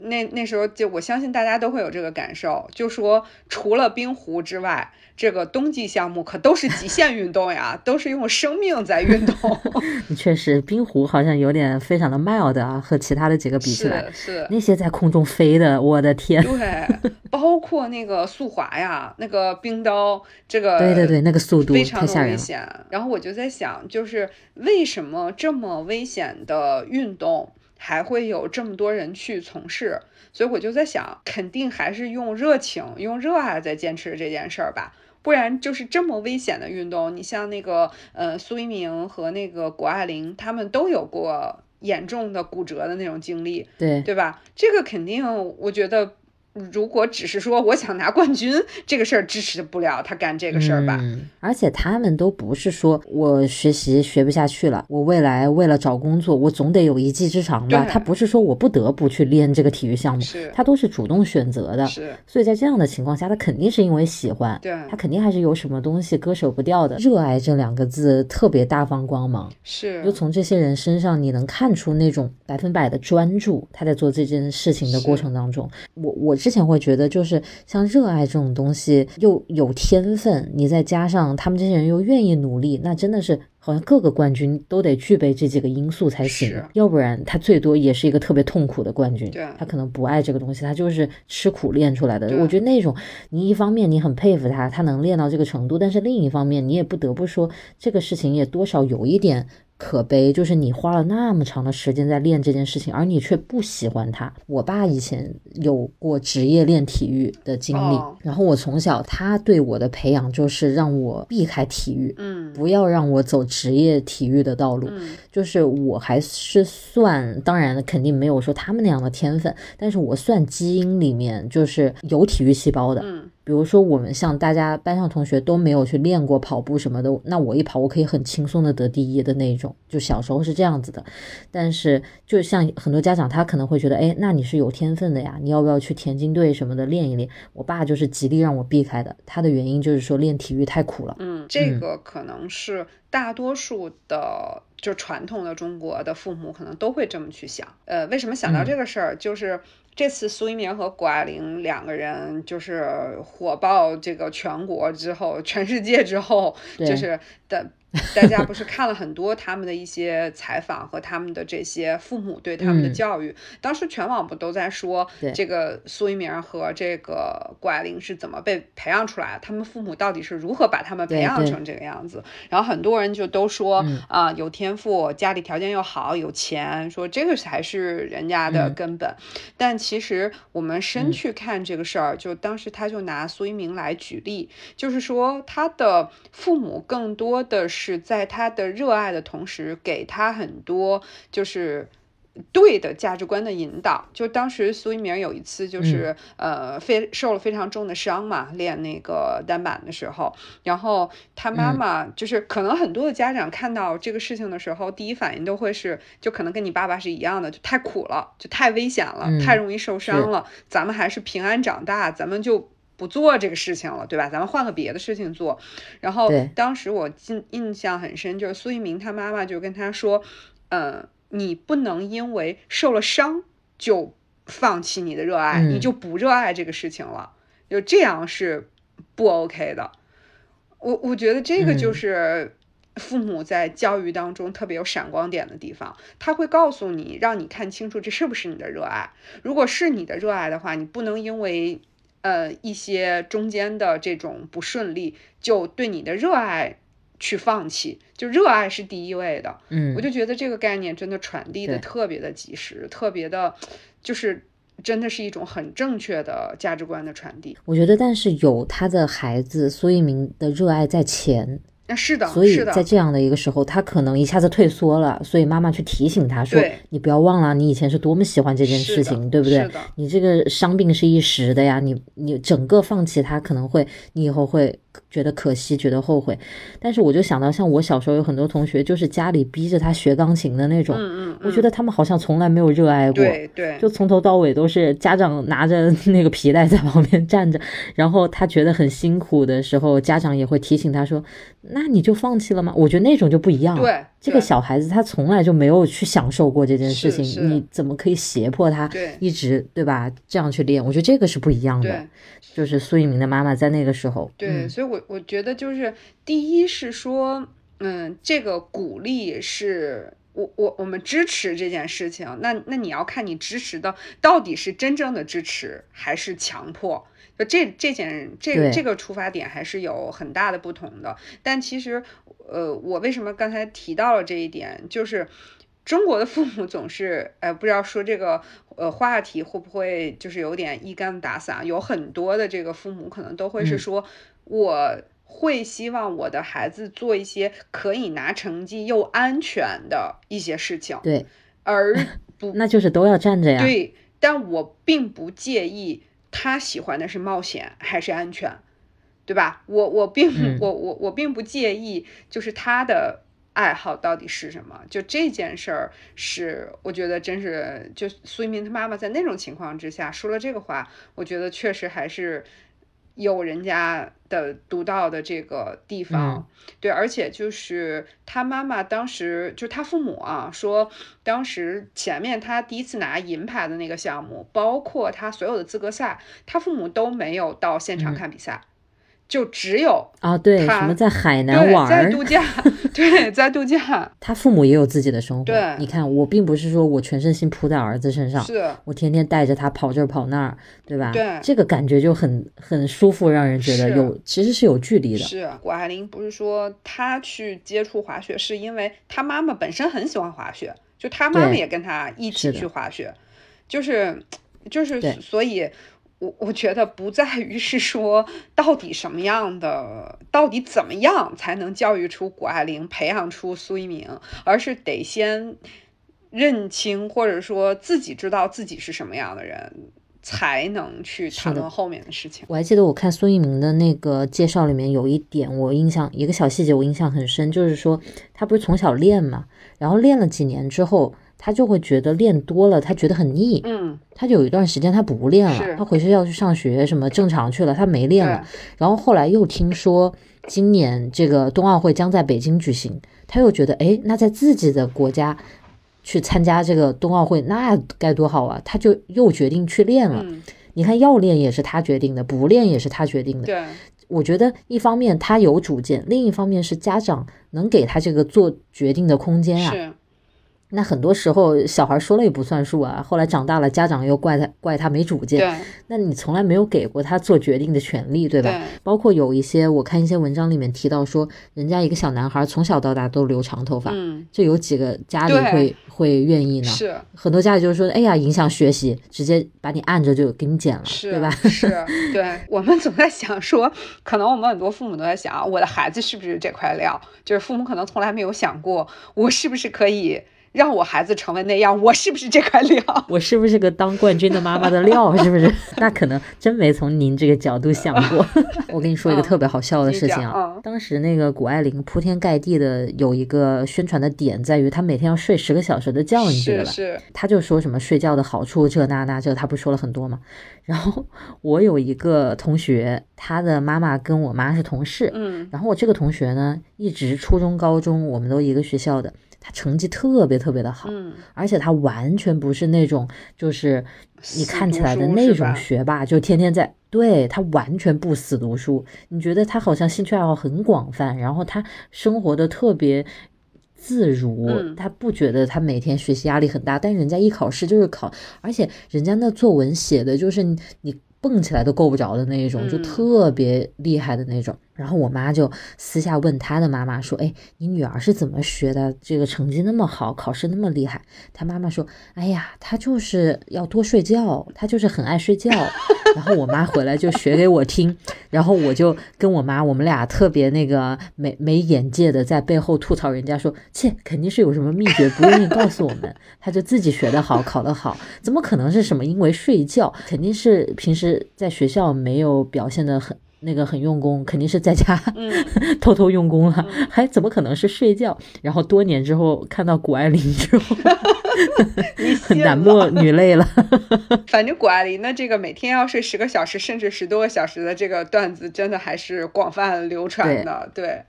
那那时候就我相信大家都会有这个感受，就说除了冰壶之外，这个冬季项目可都是极限运动呀，都是用生命在运动。确实，冰壶好像有点非常的 mild 啊，和其他的几个比起来，是那些在空中飞的，我的天！对，包括那个速滑呀，那个冰刀，这个对对对，那个速度非常的危险。然后我就在想，就是为什么这么危险的运动？还会有这么多人去从事，所以我就在想，肯定还是用热情、用热爱在坚持这件事儿吧，不然就是这么危险的运动。你像那个呃苏一鸣和那个谷爱凌，他们都有过严重的骨折的那种经历，对对吧？这个肯定，我觉得。如果只是说我想拿冠军这个事儿支持不了他干这个事儿吧，而且他们都不是说我学习学不下去了，我未来为了找工作，我总得有一技之长吧？他不是说我不得不去练这个体育项目，他都是主动选择的。是，所以在这样的情况下，他肯定是因为喜欢，对，他肯定还是有什么东西割舍不掉的。热爱这两个字特别大放光芒，是，就从这些人身上你能看出那种百分百的专注，他在做这件事情的过程当中，我我。之前会觉得，就是像热爱这种东西，又有天分，你再加上他们这些人又愿意努力，那真的是好像各个冠军都得具备这几个因素才行，要不然他最多也是一个特别痛苦的冠军。他可能不爱这个东西，他就是吃苦练出来的。我觉得那种，你一方面你很佩服他，他能练到这个程度，但是另一方面你也不得不说，这个事情也多少有一点。可悲，就是你花了那么长的时间在练这件事情，而你却不喜欢它。我爸以前有过职业练体育的经历，然后我从小他对我的培养就是让我避开体育，嗯，不要让我走职业体育的道路。就是我还是算，当然肯定没有说他们那样的天分，但是我算基因里面就是有体育细胞的。嗯。比比如说我们像大家班上同学都没有去练过跑步什么的，那我一跑我可以很轻松的得第一的那种，就小时候是这样子的。但是就像很多家长他可能会觉得，哎，那你是有天分的呀，你要不要去田径队什么的练一练？我爸就是极力让我避开的，他的原因就是说练体育太苦了。嗯，这个可能是大多数的。就传统的中国的父母可能都会这么去想，呃，为什么想到这个事儿？就是这次苏一鸣和谷爱凌两个人就是火爆这个全国之后，全世界之后，就是的。大家不是看了很多他们的一些采访和他们的这些父母对他们的教育，当时全网不都在说这个苏一鸣和这个谷爱凌是怎么被培养出来的？他们父母到底是如何把他们培养成这个样子？然后很多人就都说啊，有天赋，家里条件又好，有钱，说这个才是人家的根本。但其实我们深去看这个事儿，就当时他就拿苏一鸣来举例，就是说他的父母更多的是。是在他的热爱的同时，给他很多就是对的价值观的引导。就当时苏一鸣有一次就是呃非受了非常重的伤嘛，练那个单板的时候，然后他妈妈就是可能很多的家长看到这个事情的时候，第一反应都会是就可能跟你爸爸是一样的，就太苦了，就太危险了，太容易受伤了。咱们还是平安长大，咱们就。不做这个事情了，对吧？咱们换个别的事情做。然后当时我印印象很深，就是苏一鸣他妈妈就跟他说：“嗯，你不能因为受了伤就放弃你的热爱，你就不热爱这个事情了，就这样是不 OK 的。”我我觉得这个就是父母在教育当中特别有闪光点的地方，他会告诉你，让你看清楚这是不是你的热爱。如果是你的热爱的话，你不能因为。呃，一些中间的这种不顺利，就对你的热爱去放弃，就热爱是第一位的。嗯，我就觉得这个概念真的传递的特别的及时，特别的，就是真的是一种很正确的价值观的传递。我觉得，但是有他的孩子苏一鸣的热爱在前。是的，所以在这样的一个时候，他可能一下子退缩了，所以妈妈去提醒他说：“你不要忘了，你以前是多么喜欢这件事情，对不对？你这个伤病是一时的呀，你你整个放弃他，可能会你以后会。”觉得可惜，觉得后悔，但是我就想到，像我小时候有很多同学，就是家里逼着他学钢琴的那种。嗯嗯，我觉得他们好像从来没有热爱过。对对，就从头到尾都是家长拿着那个皮带在旁边站着，然后他觉得很辛苦的时候，家长也会提醒他说：“那你就放弃了吗？”我觉得那种就不一样。对，这个小孩子他从来就没有去享受过这件事情，你怎么可以胁迫他一直对吧？这样去练，我觉得这个是不一样的。就是苏一鸣的妈妈在那个时候。对，所以我我觉得就是第一是说，嗯，这个鼓励是我我我们支持这件事情。那那你要看你支持的到底是真正的支持还是强迫。就这这件这这个出发点还是有很大的不同的。但其实，呃，我为什么刚才提到了这一点，就是。中国的父母总是，呃，不知道说这个，呃，话题会不会就是有点一竿子打散？有很多的这个父母可能都会是说，我会希望我的孩子做一些可以拿成绩又安全的一些事情。对，而 不那就是都要站着呀。对，但我并不介意他喜欢的是冒险还是安全，对吧？我我并我我我并不介意，就是他的。爱好到底是什么？就这件事儿，是我觉得真是，就苏一鸣他妈妈在那种情况之下说了这个话，我觉得确实还是有人家的独到的这个地方。对，而且就是他妈妈当时就他父母啊说，当时前面他第一次拿银牌的那个项目，包括他所有的资格赛，他父母都没有到现场看比赛。就只有啊，对，什么在海南玩，在度假，对，在度假。他父母也有自己的生活。对，你看，我并不是说我全身心扑在儿子身上，是我天天带着他跑这儿跑那儿，对吧？对，这个感觉就很很舒服，让人觉得有其实是有距离的。是谷爱凌不是说他去接触滑雪，是因为他妈妈本身很喜欢滑雪，就他妈妈也跟他一起去滑雪，就是就是所以。我我觉得不在于是说到底什么样的，到底怎么样才能教育出谷爱凌，培养出苏一鸣，而是得先认清或者说自己知道自己是什么样的人，才能去谈论后面的事情。我还记得我看孙一鸣的那个介绍里面有一点，我印象一个小细节，我印象很深，就是说他不是从小练嘛，然后练了几年之后，他就会觉得练多了，他觉得很腻，嗯，他就有一段时间他不练了，他回学校去上学什么正常去了，他没练了。然后后来又听说今年这个冬奥会将在北京举行，他又觉得哎，那在自己的国家。去参加这个冬奥会，那该多好啊！他就又决定去练了。你看，要练也是他决定的，不练也是他决定的。对，我觉得一方面他有主见，另一方面是家长能给他这个做决定的空间啊。那很多时候小孩说了也不算数啊，后来长大了，家长又怪他怪他没主见。对，那你从来没有给过他做决定的权利，对吧？对。包括有一些我看一些文章里面提到说，人家一个小男孩从小到大都留长头发，嗯，这有几个家里会会愿意呢？是。很多家里就是说，哎呀，影响学习，直接把你按着就给你剪了，对吧？是。对我们总在想说，可能我们很多父母都在想，我的孩子是不是这块料？就是父母可能从来没有想过，我是不是可以。让我孩子成为那样，我是不是这块料？我是不是个当冠军的妈妈的料？是不是？那可能真没从您这个角度想过。我跟你说一个特别好笑的事情啊，当时那个谷爱凌铺天盖地的有一个宣传的点在于她每天要睡十个小时的觉，你记得吧？是。她就说什么睡觉的好处这那那这，她不说了很多吗？然后我有一个同学，他的妈妈跟我妈是同事，嗯，然后我这个同学呢，一直初中、高中我们都一个学校的。他成绩特别特别的好，嗯，而且他完全不是那种就是你看起来的那种学霸，就天天在对他完全不死读书。你觉得他好像兴趣爱好很广泛，然后他生活的特别自如，他不觉得他每天学习压力很大，但人家一考试就是考，而且人家那作文写的就是你蹦起来都够不着的那一种，就特别厉害的那种。然后我妈就私下问她的妈妈说：“哎，你女儿是怎么学的？这个成绩那么好，考试那么厉害？”她妈妈说：“哎呀，她就是要多睡觉，她就是很爱睡觉。”然后我妈回来就学给我听，然后我就跟我妈，我们俩特别那个没没眼界的在背后吐槽人家说：“切，肯定是有什么秘诀，不愿意告诉我们。她就自己学得好，考得好，怎么可能是什么因为睡觉？肯定是平时在学校没有表现得很。”那个很用功，肯定是在家 偷偷用功了，还怎么可能是睡觉？然后多年之后看到谷爱凌之后，男莫女泪了。反正谷爱凌的这个每天要睡十个小时，甚至十多个小时的这个段子，真的还是广泛流传的。对，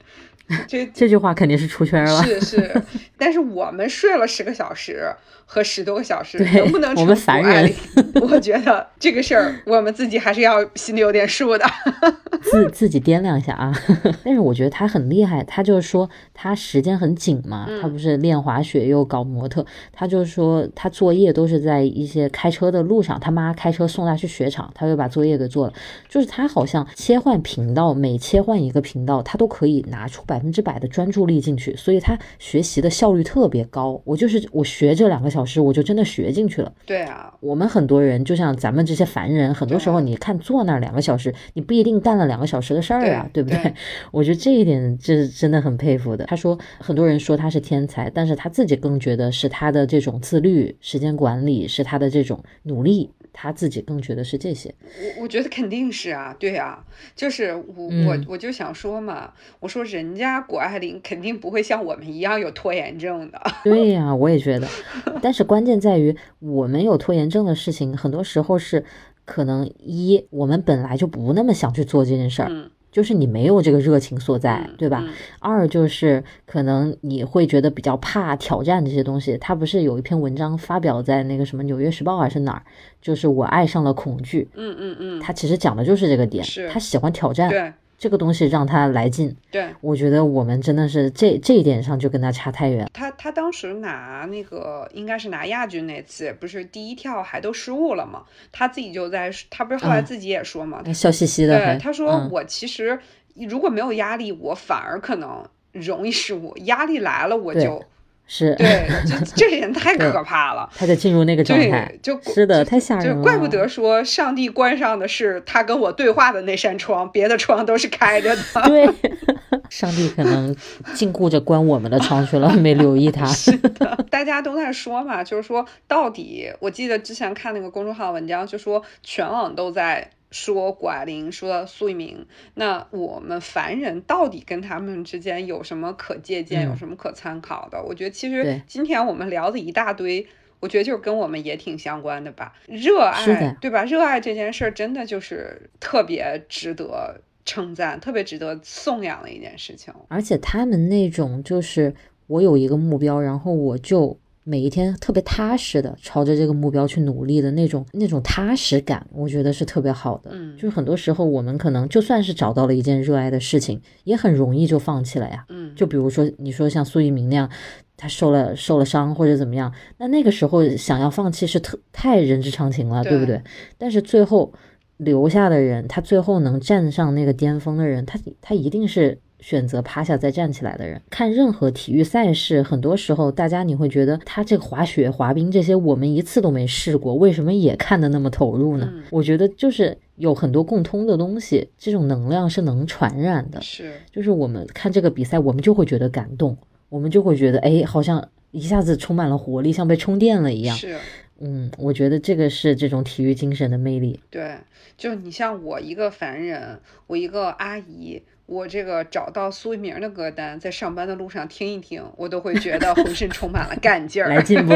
这这句话肯定是出圈了。是是，但是我们睡了十个小时。和十多个小时能不能成谷爱凌？我觉得这个事儿我们自己还是要心里有点数的。自自己掂量一下啊。但是我觉得他很厉害，他就是说他时间很紧嘛，他不是练滑雪又搞模特，他就是说他作业都是在一些开车的路上，他妈开车送他去雪场，他就把作业给做了。就是他好像切换频道，每切换一个频道，他都可以拿出百分之百的专注力进去，所以他学习的效率特别高。我就是我学这两个小。老师，我就真的学进去了。对啊，我们很多人就像咱们这些凡人，很多时候你看坐那两个小时，你不一定干了两个小时的事儿啊，对不对？我觉得这一点这是真的很佩服的。他说，很多人说他是天才，但是他自己更觉得是他的这种自律、时间管理，是他的这种努力。他自己更觉得是这些，我我觉得肯定是啊，对啊，就是我我我就想说嘛，我说人家谷爱凌肯定不会像我们一样有拖延症的。对呀，我也觉得，但是关键在于我们有拖延症的事情，很多时候是可能一我们本来就不那么想去做这件事儿。就是你没有这个热情所在，对吧？二就是可能你会觉得比较怕挑战这些东西。他不是有一篇文章发表在那个什么《纽约时报》还是哪儿？就是我爱上了恐惧。嗯嗯嗯。他其实讲的就是这个点，他喜欢挑战。对。这个东西让他来劲，对我觉得我们真的是这这一点上就跟他差太远。他他当时拿那个应该是拿亚军那次，不是第一跳还都失误了吗？他自己就在，他不是后来自己也说嘛，笑嘻嘻的。对，他说我其实如果没有压力，我反而可能容易失误，压力来了我就是对，这这人太可怕了，他就进入那个状态，就是的，太吓人了。怪不得说上帝关上的是他跟我对话的那扇窗，别的窗都是开着的。对，上帝可能禁锢着关我们的窗去了，没留意他。是的，大家都在说嘛，就是说到底，我记得之前看那个公众号文章，就说全网都在。说谷爱凌，说苏一鸣，那我们凡人到底跟他们之间有什么可借鉴，有什么可参考的？我觉得其实今天我们聊的一大堆，我觉得就是跟我们也挺相关的吧。热爱，对吧？热爱这件事儿真的就是特别值得称赞，特别值得颂扬的一件事情。而且他们那种就是我有一个目标，然后我就。每一天特别踏实的朝着这个目标去努力的那种那种踏实感，我觉得是特别好的。嗯，就是很多时候我们可能就算是找到了一件热爱的事情，也很容易就放弃了呀。嗯，就比如说你说像苏一鸣那样，他受了受了伤或者怎么样，那那个时候想要放弃是特太人之常情了，对不对？但是最后留下的人，他最后能站上那个巅峰的人，他他一定是。选择趴下再站起来的人，看任何体育赛事，很多时候大家你会觉得他这个滑雪、滑冰这些，我们一次都没试过，为什么也看得那么投入呢？我觉得就是有很多共通的东西，这种能量是能传染的。是，就是我们看这个比赛，我们就会觉得感动，我们就会觉得哎，好像一下子充满了活力，像被充电了一样。是，嗯，我觉得这个是这种体育精神的魅力。对，就你像我一个凡人，我一个阿姨。我这个找到苏一鸣的歌单，在上班的路上听一听，我都会觉得浑身充满了干劲儿，来进步，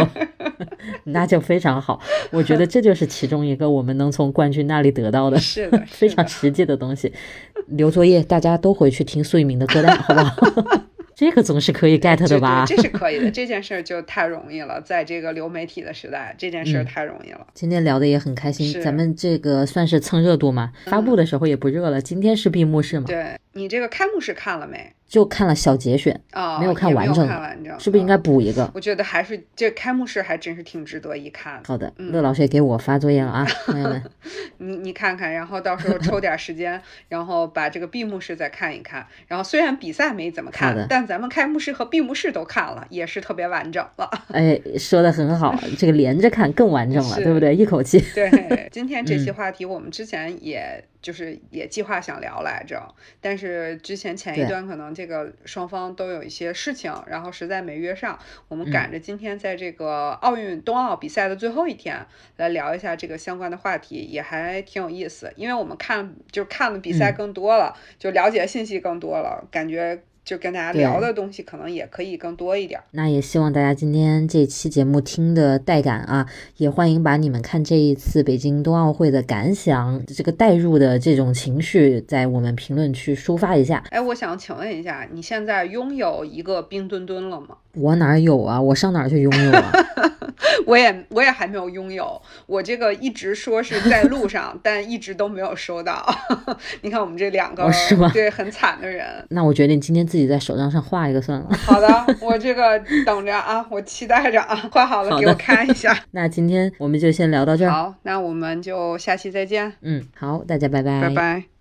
那就非常好。我觉得这就是其中一个我们能从冠军那里得到的，是的，非常实际的东西。留作业，大家都回去听苏一鸣的歌单，好不好？这个总是可以 get 的吧？这是可以的，这件事儿就太容易了，在这个流媒体的时代，这件事儿太容易了。今天聊的也很开心，咱们这个算是蹭热度嘛？发布的时候也不热了，今天是闭幕式嘛？对你这个开幕式看了没？就看了小节选啊，没有看完整的，看完，是不是应该补一个？我觉得还是这开幕式还真是挺值得一看。好的，乐老师也给我发作业了啊，朋友们，你你看看，然后到时候抽点时间，然后把这个闭幕式再看一看。然后虽然比赛没怎么看，但咱们开幕式和闭幕式都看了，也是特别完整了。哎，说的很好，这个连着看更完整了，对不对？一口气。对，今天这期话题我们之前也。就是也计划想聊来着，但是之前前一段可能这个双方都有一些事情，然后实在没约上。我们赶着今天在这个奥运冬奥比赛的最后一天来聊一下这个相关的话题，也还挺有意思。因为我们看就看的比赛更多了，就了解信息更多了，感觉。就跟大家聊的东西可能也可以更多一点。那也希望大家今天这期节目听的带感啊，也欢迎把你们看这一次北京冬奥会的感想，这个带入的这种情绪，在我们评论区抒发一下。哎，我想请问一下，你现在拥有一个冰墩墩了吗？我哪有啊？我上哪去拥有啊？我也我也还没有拥有。我这个一直说是在路上，但一直都没有收到。你看我们这两个是吗？对，很惨的人。那我决定今天自己在手账上画一个算了。好的，我这个等着啊，我期待着啊，画好了给我看一下。那今天我们就先聊到这儿。好，那我们就下期再见。嗯，好，大家拜拜。拜拜。